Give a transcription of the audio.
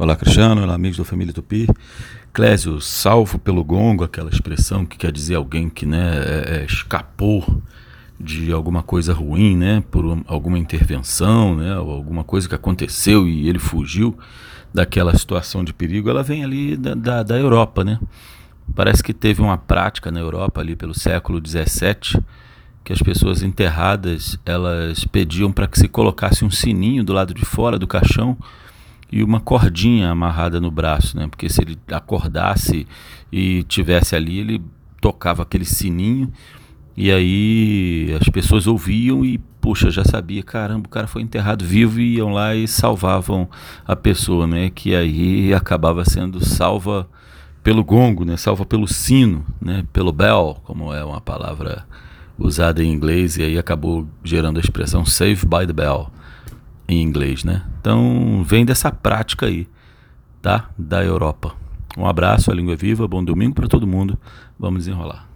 Olá, Cristiano. Olá, amigos da família Tupi. Clésio, salvo pelo gongo, aquela expressão que quer dizer alguém que né, é, é, escapou de alguma coisa ruim, né, por alguma intervenção, né, ou alguma coisa que aconteceu e ele fugiu daquela situação de perigo, ela vem ali da, da, da Europa, né? Parece que teve uma prática na Europa ali pelo século XVII que as pessoas enterradas elas pediam para que se colocasse um sininho do lado de fora do caixão e uma cordinha amarrada no braço, né? Porque se ele acordasse e tivesse ali, ele tocava aquele sininho e aí as pessoas ouviam e puxa, já sabia, caramba, o cara foi enterrado vivo e iam lá e salvavam a pessoa, né? Que aí acabava sendo salva pelo gongo, né? Salva pelo sino, né? Pelo bell, como é uma palavra usada em inglês e aí acabou gerando a expressão save by the bell em inglês, né? Então vem dessa prática aí, tá? Da Europa. Um abraço, a língua é viva, bom domingo para todo mundo. Vamos desenrolar.